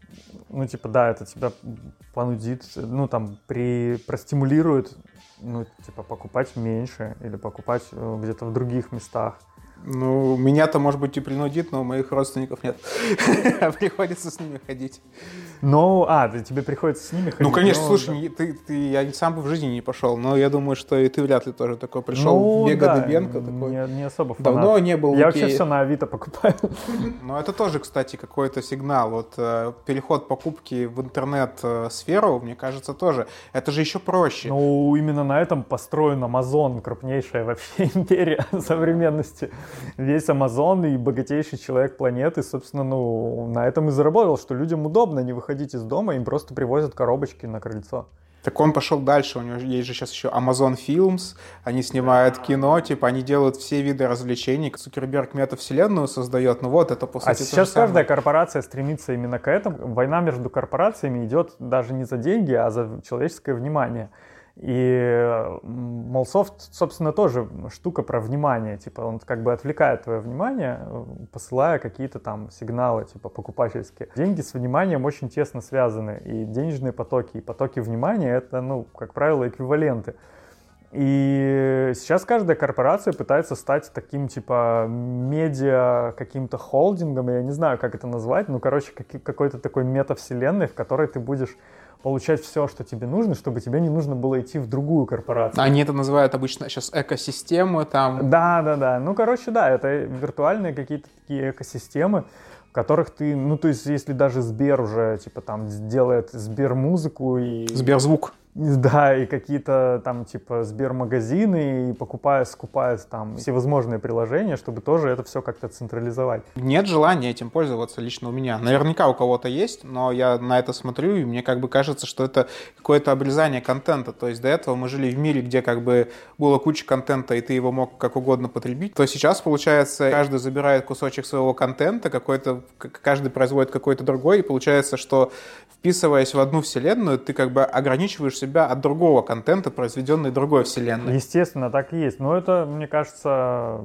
ну, типа, да, это тебя понудит, ну, там, при, простимулирует, ну, типа, покупать меньше или покупать э, где-то в других местах. Ну, меня-то, может быть, и принудит, но у моих родственников нет. Приходится с ними ходить. Ну, а, тебе приходится с ними ходить? Ну, конечно, но... слушай, ты, ты, я сам бы в жизни не пошел, но я думаю, что и ты вряд ли тоже такой пришел. Ну, Бега да, Дыбенко такой. Не, не особо фанат. Давно не был Я вообще все на Авито покупаю. Ну, это тоже, кстати, какой-то сигнал. Вот э, переход покупки в интернет-сферу, мне кажется, тоже. Это же еще проще. Ну, именно на этом построен Amazon, крупнейшая вообще империя современности весь Амазон и богатейший человек планеты, собственно, ну, на этом и заработал, что людям удобно не выходить из дома, им просто привозят коробочки на крыльцо. Так он пошел дальше, у него есть же сейчас еще Amazon Films, они снимают кино, типа они делают все виды развлечений. Цукерберг метавселенную создает, ну вот это по сути А сейчас каждая корпорация стремится именно к этому. Война между корпорациями идет даже не за деньги, а за человеческое внимание. И Молсофт, собственно, тоже штука про внимание. Типа он как бы отвлекает твое внимание, посылая какие-то там сигналы, типа покупательские. Деньги с вниманием очень тесно связаны. И денежные потоки, и потоки внимания — это, ну, как правило, эквиваленты. И сейчас каждая корпорация пытается стать таким, типа, медиа каким-то холдингом, я не знаю, как это назвать, ну, короче, какой-то такой метавселенной, в которой ты будешь получать все, что тебе нужно, чтобы тебе не нужно было идти в другую корпорацию. Они это называют обычно сейчас экосистемы там. Да, да, да. Ну, короче, да, это виртуальные какие-то такие экосистемы, в которых ты, ну, то есть, если даже Сбер уже, типа, там, делает Сбер-музыку и... Сберзвук. Да, и какие-то там типа Сбермагазины, и покупая, скупая там всевозможные приложения, чтобы тоже это все как-то централизовать. Нет желания этим пользоваться лично у меня. Наверняка у кого-то есть, но я на это смотрю, и мне как бы кажется, что это какое-то обрезание контента. То есть до этого мы жили в мире, где как бы было куча контента, и ты его мог как угодно потребить. То сейчас, получается, каждый забирает кусочек своего контента, какой-то, каждый производит какой-то другой, и получается, что вписываясь в одну вселенную, ты как бы ограничиваешь себя от другого контента, произведенной другой вселенной. Естественно, так и есть. Но это, мне кажется,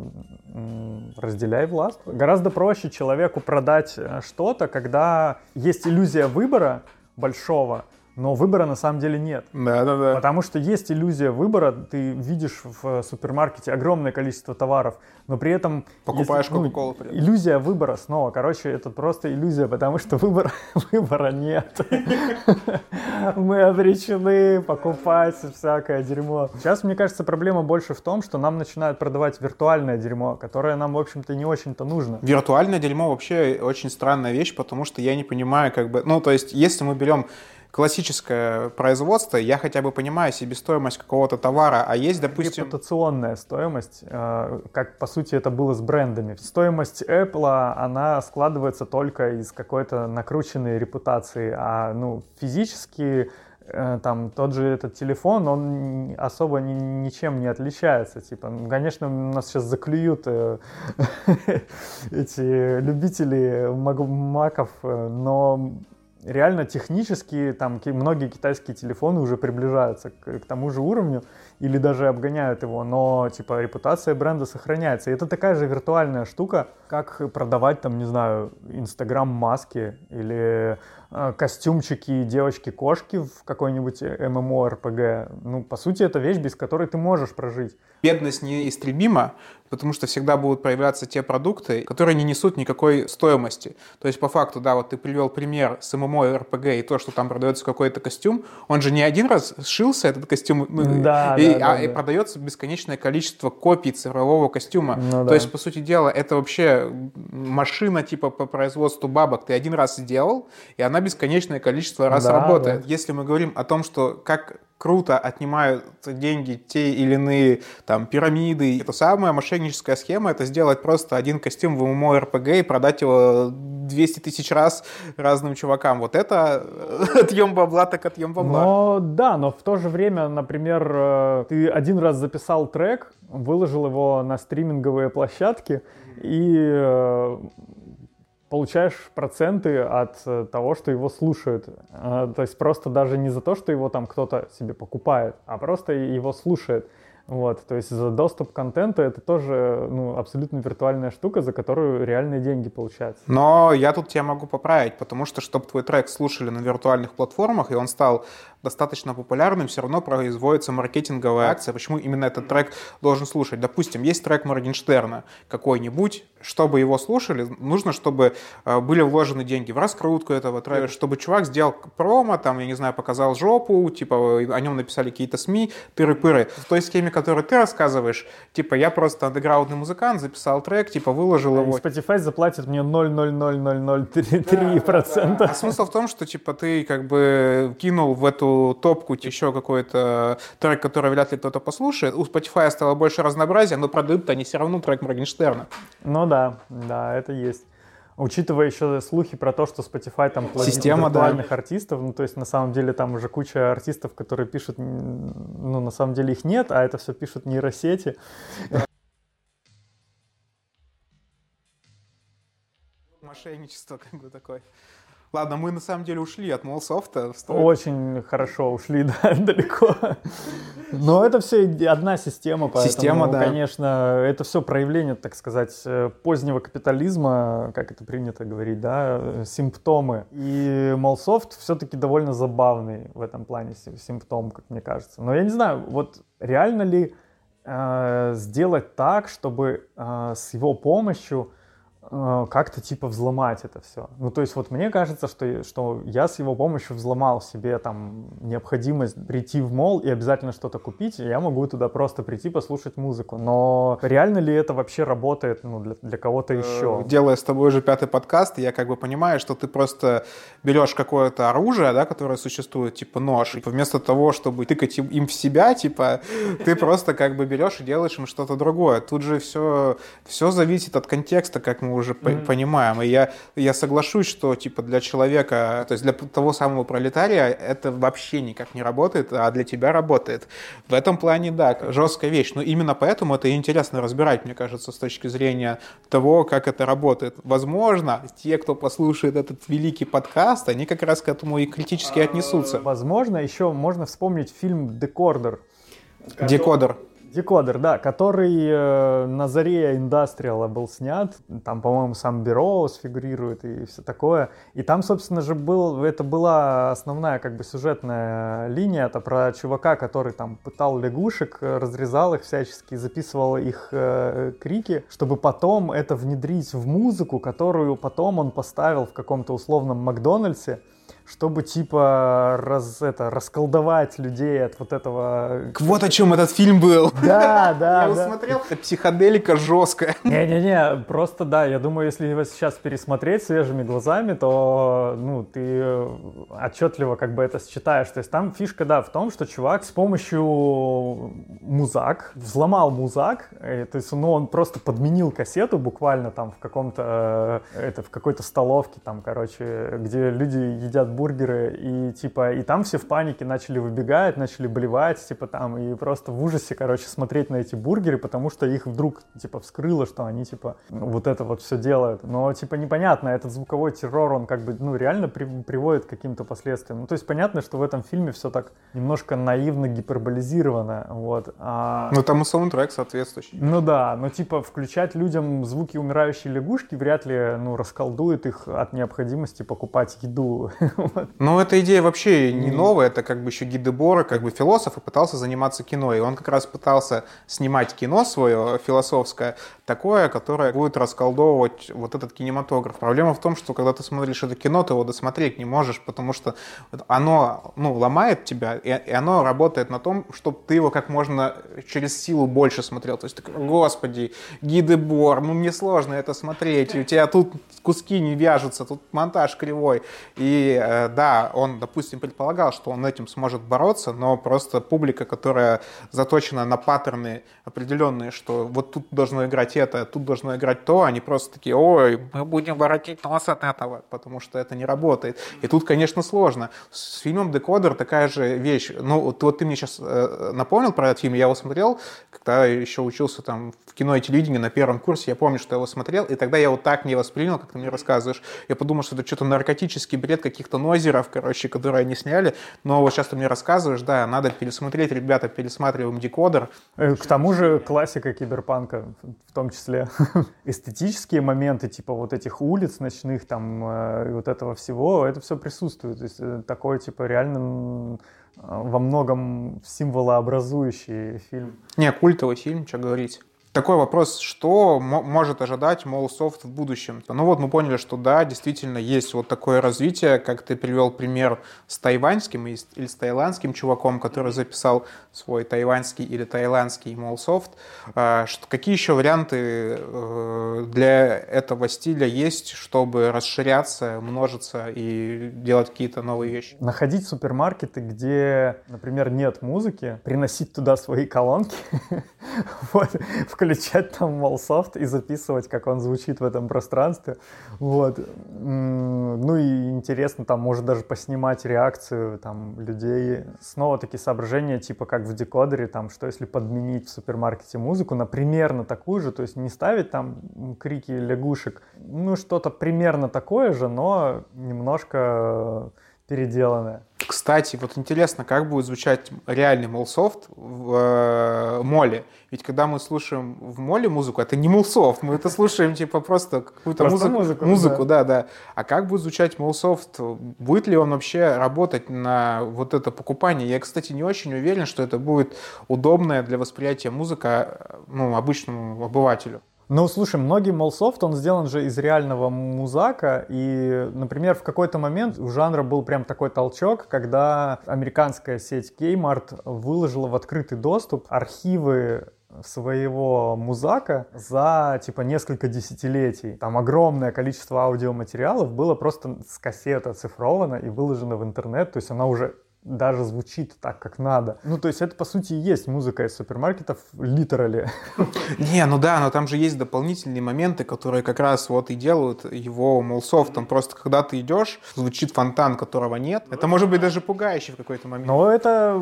разделяй власть. Гораздо проще человеку продать э, что-то, когда есть иллюзия выбора большого, но выбора на самом деле нет. Да, да, да. Потому что есть иллюзия выбора, ты видишь в супермаркете огромное количество товаров, но при этом... Покупаешь ну, Кока-Колу этом. Иллюзия выбора снова. Короче, это просто иллюзия, потому что выбора, выбора нет. Мы обречены покупать всякое дерьмо. Сейчас, мне кажется, проблема больше в том, что нам начинают продавать виртуальное дерьмо, которое нам, в общем-то, не очень-то нужно. Виртуальное дерьмо вообще очень странная вещь, потому что я не понимаю, как бы, ну, то есть, если мы берем классическое производство, я хотя бы понимаю себестоимость какого-то товара, а есть, допустим... Репутационная стоимость, э, как по сути это было с брендами. Стоимость Apple, она складывается только из какой-то накрученной репутации, а ну, физически э, там тот же этот телефон, он особо ни- ничем не отличается. Типа, ну, конечно, нас сейчас заклюют э, эти любители маков, э, но реально технически там многие китайские телефоны уже приближаются к, к тому же уровню или даже обгоняют его, но типа репутация бренда сохраняется. И это такая же виртуальная штука, как продавать там, не знаю, Инстаграм маски или э, костюмчики девочки-кошки в какой-нибудь ММО-РПГ. Ну, по сути, это вещь, без которой ты можешь прожить. Бедность неистребима, потому что всегда будут проявляться те продукты, которые не несут никакой стоимости. То есть, по факту, да, вот ты привел пример с ММО РПГ и то, что там продается какой-то костюм, он же не один раз сшился, этот костюм, ну, Да, и, да, да, а, и да. продается бесконечное количество копий цифрового костюма. Ну То да. есть, по сути дела, это вообще машина типа по производству бабок. Ты один раз сделал, и она бесконечное количество раз Да, работает. да. Если мы говорим о том, что как круто отнимают деньги те или иные там пирамиды, это самая мошенническая схема, это сделать просто один костюм в ММО РПГ и продать его 200 тысяч раз разным чувакам. Вот это отъем бабла, так отъем бабла. Но да, но в то же время, например, э, ты один раз записал трек, выложил его на стриминговые площадки и э, получаешь проценты от э, того, что его слушают. Э, То есть просто даже не за то, что его там кто-то себе покупает, а просто его слушает. Вот, то есть за доступ к контенту это тоже ну, абсолютно виртуальная штука, за которую реальные деньги получаются. Но я тут тебя могу поправить, потому что, чтобы твой трек слушали на виртуальных платформах, и он стал достаточно популярным, все равно производится маркетинговая акция, почему именно этот трек должен слушать. Допустим, есть трек Моргенштерна какой-нибудь, чтобы его слушали, нужно, чтобы э, были вложены деньги в раскрутку этого трека, чтобы чувак сделал промо, там, я не знаю, показал жопу, типа, о нем написали какие-то СМИ, тыры-пыры. В той схеме, которую ты рассказываешь, типа, я просто андеграундный музыкант, записал трек, типа, выложил И его. Spotify заплатит мне 0,00003%. А смысл в том, что типа ты как бы кинул в эту топку еще какой-то трек, который вряд ли кто-то послушает. У Spotify стало больше разнообразия, но продают они все равно трек Моргенштерна. Ну да, да, это есть. Учитывая еще слухи про то, что Spotify там Система, да. виртуальных артистов, ну то есть на самом деле там уже куча артистов, которые пишут, ну на самом деле их нет, а это все пишут нейросети. Мошенничество как бы такое. Ладно, мы на самом деле ушли от в сторону- Очень хорошо ушли да, далеко. Но это все одна система, поэтому, Система, да. конечно, это все проявление, так сказать, э, позднего капитализма, как это принято говорить, да, э, симптомы. И Молсофт все-таки довольно забавный в этом плане сим- симптом, как мне кажется. Но я не знаю, вот реально ли э, сделать так, чтобы э, с его помощью как-то типа взломать это все. Ну, то есть вот мне кажется, что, что я с его помощью взломал себе там необходимость прийти в мол и обязательно что-то купить, и я могу туда просто прийти послушать музыку. Но реально ли это вообще работает ну, для, для кого-то еще? Э, Делая с тобой уже пятый подкаст, я как бы понимаю, что ты просто берешь какое-то оружие, да, которое существует, типа нож, и вместо того, чтобы тыкать им- им в себя, типа, ты просто как бы берешь и делаешь им что-то другое. Тут же все, все зависит от контекста, как мы уже по- понимаем. И я, я соглашусь, что типа для человека, то есть для того самого пролетария это вообще никак не работает, а для тебя работает. В этом плане, да, жесткая вещь. Но именно поэтому это интересно разбирать, мне кажется, с точки зрения того, как это работает. Возможно, те, кто послушает этот великий подкаст, они как раз к этому и критически отнесутся. Возможно, еще можно вспомнить фильм «Декордер». Декодер. Декодер, да, который э, на заре индастриала был снят. Там, по-моему, сам Бероуз фигурирует и все такое. И там, собственно же, был, это была основная как бы сюжетная линия. Это про чувака, который там пытал лягушек, разрезал их всячески, записывал их э, крики, чтобы потом это внедрить в музыку, которую потом он поставил в каком-то условном Макдональдсе чтобы типа раз, это, расколдовать людей от вот этого... Вот о чем этот фильм был. Да, да, Я его да. смотрел, это психоделика жесткая. Не-не-не, просто да, я думаю, если его сейчас пересмотреть свежими глазами, то, ну, ты отчетливо как бы это считаешь. То есть там фишка, да, в том, что чувак с помощью музак взломал музак, и, то есть, ну, он просто подменил кассету буквально там в каком-то, э, это, в какой-то столовке там, короче, где люди едят бургеры, и типа, и там все в панике начали выбегать, начали блевать, типа там, и просто в ужасе, короче, смотреть на эти бургеры, потому что их вдруг, типа, вскрыло, что они, типа, вот это вот все делают. Но, типа, непонятно, этот звуковой террор, он как бы, ну, реально при, приводит к каким-то последствиям. Ну, то есть понятно, что в этом фильме все так немножко наивно гиперболизировано, вот. А... Ну, там и саундтрек соответствующий. Ну да, но типа включать людям звуки умирающей лягушки вряд ли, ну, расколдует их от необходимости покупать еду. Ну, эта идея вообще не новая, это как бы еще Гидебора, как бы философ, и пытался заниматься кино. И он как раз пытался снимать кино свое философское, такое, которое будет расколдовывать вот этот кинематограф. Проблема в том, что когда ты смотришь это кино, ты его досмотреть не можешь, потому что оно, ну, ломает тебя, и, и оно работает на том, чтобы ты его как можно через силу больше смотрел. То есть, ты, господи, Гидебор, ну, мне сложно это смотреть, и у тебя тут куски не вяжутся, тут монтаж кривой. И э, да, он, допустим, предполагал, что он этим сможет бороться, но просто публика, которая заточена на паттерны определенные, что вот тут должно играть это, тут должно играть то, они просто такие, ой, мы будем воротить нос от этого, потому что это не работает. И тут, конечно, сложно. С фильмом «Декодер» такая же вещь. Ну, вот, вот ты мне сейчас э, напомнил про этот фильм, я его смотрел, когда еще учился там в кино и телевидении на первом курсе, я помню, что я его смотрел, и тогда я его так не воспринял, как ты мне рассказываешь. Я подумал, что это что-то наркотический бред каких-то нозеров, короче, которые они сняли. Но вот сейчас ты мне рассказываешь, да, надо пересмотреть, ребята, пересматриваем «Декодер». К тому же классика киберпанка в том числе. Эстетические моменты, типа вот этих улиц ночных, там, и вот этого всего, это все присутствует. То есть э, такой, типа, реально во многом символообразующий фильм. Не, культовый фильм, что говорить. Такой вопрос, что может ожидать Mallsoft в будущем? Ну вот мы поняли, что да, действительно есть вот такое развитие, как ты привел пример с тайваньским или с таиландским чуваком, который записал свой тайваньский или таиландский Mallsoft. Какие еще варианты э, для этого стиля есть, чтобы расширяться, множиться и делать какие-то новые вещи? Находить супермаркеты, где, например, нет музыки, приносить туда свои колонки, вот, включать там Молсофт и записывать, как он звучит в этом пространстве. Вот. Ну и интересно, там, может даже поснимать реакцию там людей. Снова такие соображения, типа как в декодере, там, что если подменить в супермаркете музыку на примерно такую же, то есть не ставить там крики лягушек, ну что-то примерно такое же, но немножко переделанное. Кстати, вот интересно, как будет звучать реальный Mallsoft в э, молле. Ведь когда мы слушаем в молле музыку, это не Mallsoft, мы это слушаем типа просто какую-то музыку. Музыку, музыку да. да, да. А как будет звучать Mallsoft? Будет ли он вообще работать на вот это покупание? Я, кстати, не очень уверен, что это будет удобная для восприятия музыка ну, обычному обывателю. Ну, слушай, многие Mallsoft, он сделан же из реального muzak а, и, например, в какой-то момент у жанра был прям такой толчок, когда американская сеть Kmart выложила в открытый доступ архивы своего музака за типа несколько десятилетий. Там огромное количество аудиоматериалов было просто с кассеты оцифровано и выложено в интернет, то есть она уже даже звучит так, как надо. Ну, то есть это, по сути, и есть музыка из супермаркетов, литерали. Не, ну да, но там же есть дополнительные моменты, которые как раз вот и делают его молсофтом. Просто когда ты идешь, звучит фонтан, которого нет. Это может быть даже пугающе в какой-то момент. Но это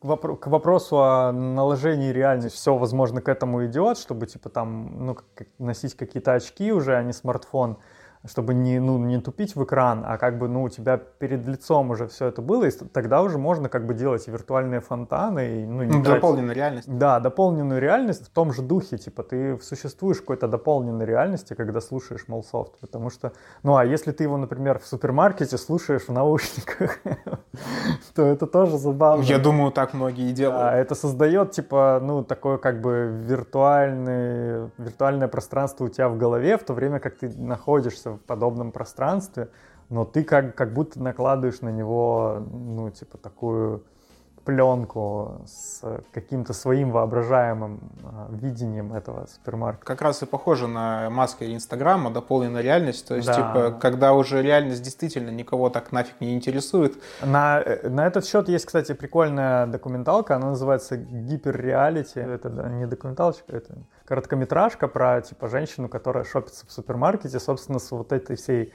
к вопросу о наложении реальности. Все, возможно, к этому идет, чтобы, типа, там, ну, носить какие-то очки уже, а не смартфон. Чтобы не, ну, не тупить в экран, а как бы, ну, у тебя перед лицом уже все это было, и тогда уже можно как бы делать виртуальные фонтаны, и, ну, не Ну, тратить- дополненная реальность. Да, дополненную реальность в том же духе, типа ты существуешь в какой-то дополненной реальности, когда слушаешь Молсофт, потому что, ну а если ты его, например, в супермаркете слушаешь в наушниках, то это тоже забавно. Я думаю, так многие и делают. это создает, типа, ну, такое как бы виртуальное пространство у тебя в голове, в то время как ты находишься в подобном пространстве, но ты как, как будто накладываешь на него, ну, типа, такую пленку с каким-то своим воображаемым а, видением этого супермаркета. Как раз и похоже на маски Инстаграма, дополненная реальность. То есть, Да. типа, когда уже реальность действительно никого так нафиг не интересует. На, э, на этот счет есть, кстати, прикольная документалка, она называется «Гиперреалити». Это да, не документалочка, это короткометражка про, типа, женщину, которая шопится в супермаркете, собственно, с вот этой всей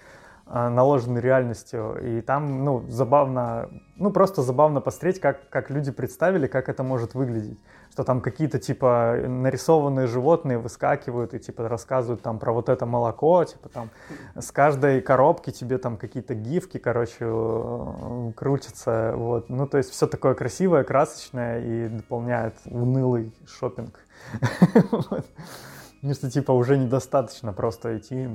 а, наложенной реальностью. И там, ну, забавно, ну, просто забавно посмотреть, как, как люди представили, как это может выглядеть. Что там какие-то, типа, нарисованные животные выскакивают и, типа, рассказывают там про вот это молоко, типа, там, с каждой коробки тебе там какие-то гифки, короче, э, крутятся, вот. Ну, то есть все такое красивое, красочное и дополняет унылый шопинг. Что, типа, уже недостаточно просто идти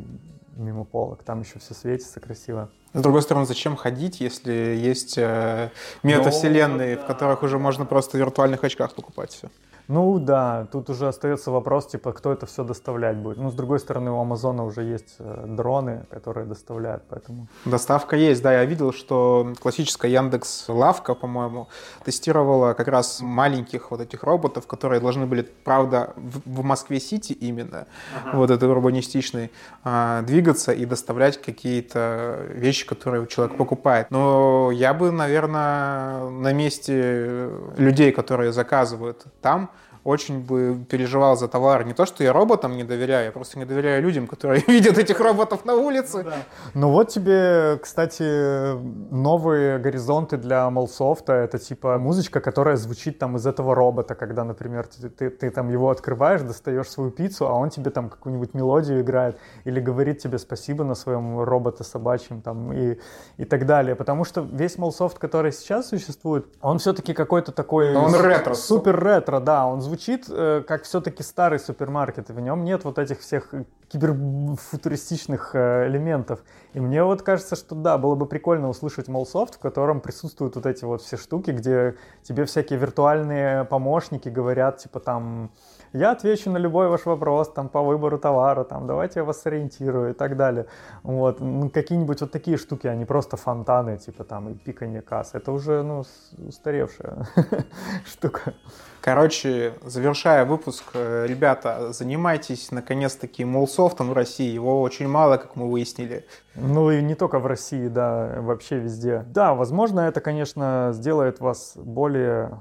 мимо полок, там еще все светится красиво. С другой стороны, зачем ходить, если есть э, метавселенные, в которых уже можно просто в виртуальных очках покупать все? Ну да, тут уже остается вопрос, типа, кто это все доставлять будет. Ну, с другой стороны, у Амазона уже есть э, дроны, которые доставляют, поэтому... Доставка есть, да, я видел, что классическая Яндекс Лавка, по-моему, тестировала как раз маленьких вот этих роботов, которые должны были, правда, в, в Москве-Сити именно, вот этой урбанистичной, а, двигаться и доставлять какие-то вещи, которые человек покупает. Но я бы, наверное, на месте людей, которые заказывают там, очень бы переживал за товар. Не то, что я роботам не доверяю, я просто не доверяю людям, которые видят этих роботов на улице. Ну вот тебе, кстати, новые горизонты для Mallsoft а. Это типа музычка, которая звучит там из этого робота, когда, например, ты, ты, ты там его открываешь, достаешь свою пиццу, а он тебе там какую-нибудь мелодию играет или говорит тебе спасибо на своем роботе собачьем там и, и так далее. Потому что весь Mallsoft, который сейчас существует, он все-таки какой-то такой... Но он ретро. Супер ретро, да. Он звучит э, как все-таки старый супермаркет. и В нем нет вот этих всех киберфутуристичных э, элементов. И мне вот кажется, что да, было бы прикольно услышать Молсофт, в котором присутствуют вот эти вот все штуки, где тебе всякие виртуальные помощники говорят, типа там, я отвечу на любой ваш вопрос там по выбору товара, там, давайте я вас сориентирую и так далее. Вот, ну, какие-нибудь вот такие штуки, а не просто фонтаны, типа там и пиканье касс. Это уже, ну, устаревшая штука. Короче, завершая выпуск, э, ребята, занимайтесь наконец-таки молсофтом в России. Его очень мало, как мы выяснили. Ну и не только в России, да, вообще везде. Да, возможно, это, конечно, сделает вас более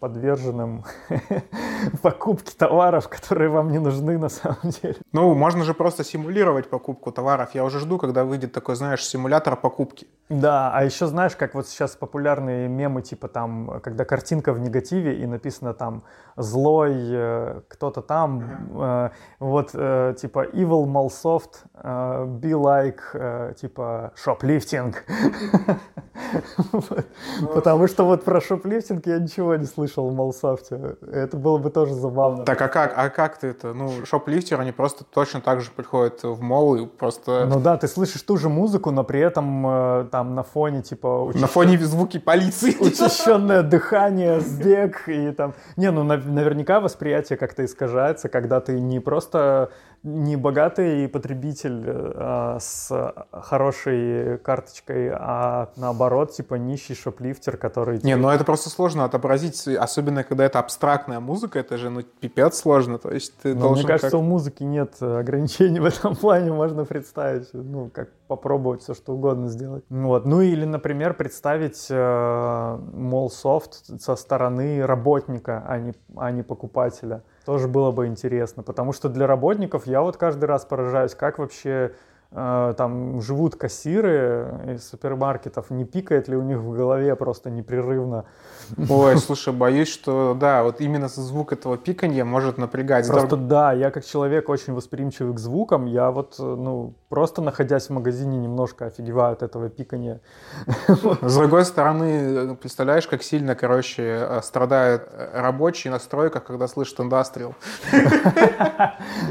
подверженным покупке товаров, которые вам не нужны на самом деле. Ну, можно же просто симулировать покупку товаров. Я уже жду, когда выйдет такой, знаешь, симулятор покупки. Да, а еще знаешь, как вот сейчас популярные мемы, типа там, когда картинка в негативе и написано там злой э, кто-то там, э, вот э, типа evil Malsoft, be like, типа shoplifting. Вот. Потому что вот про шоплифтинг я ничего не слышал в Малсофте. Это было бы тоже забавно. Так, а как, а как ты это? Ну, шоплифтеры, они просто точно так же приходят в мол и просто Ну да, ты слышишь ту же музыку, но при этом там на фоне типа на фоне звуки полиции. учащенное дыхание, сбег и там... Не, ну наверняка восприятие как-то искажается, когда ты не просто не богатый потребитель э, с хорошей карточкой, а наоборот, типа нищий шоплифтер, который... Не, ну это просто сложно отобразить, особенно когда это абстрактная музыка, это же, ну, пипец сложно, то есть ты Ну, должен мне кажется, как- у музыки нет э, ограничений в этом плане, можно представить, ну, как попробовать все, что угодно сделать. Ну Вот. Ну или, например, представить э, Молсофт со стороны работника, а не, а не покупателя. Тоже было бы интересно, потому что для работников я вот каждый раз поражаюсь, как вообще там живут кассиры из супермаркетов, не пикает ли у них в голове просто непрерывно. Ой, слушай, боюсь, что да, вот именно звук этого пиканья может напрягать. Просто да, я как человек очень восприимчивый к звукам, я вот, ну, просто находясь в магазине немножко офигеваю от этого пикания. С другой стороны, представляешь, как сильно, короче, э, страдает рабочий на стройках, когда слышит индастриал.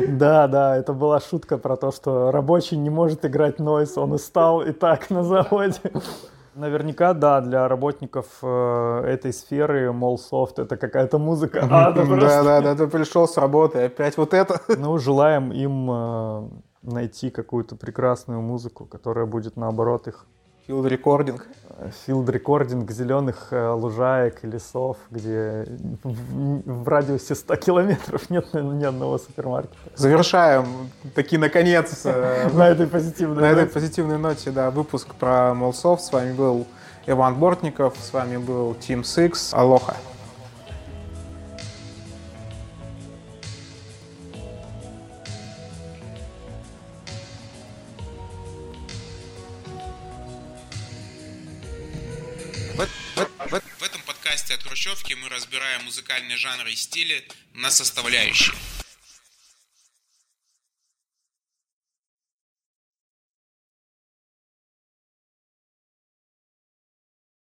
Да, да, это была шутка про то, что рабочий не может играть noise, он устал и так на заводе. Наверняка, да, для работников э, этой сферы Mallsoft это какая-то музыка. А, да, да, да, ты пришел с работы, опять вот это. Ну, желаем им э, найти какую-то прекрасную музыку, которая будет наоборот их field recording. Field recording зеленых э, лужаек и лесов, где в, радиусе 100 километров нет ни одного супермаркета. Завершаем таки наконец э, на этой позитивной на этой позитивной ноте да, выпуск про Молсофт. С вами был Иван Бортников, с вами был Team Six. Алоха. Хрущевки мы разбираем музыкальные жанры и стили на составляющие.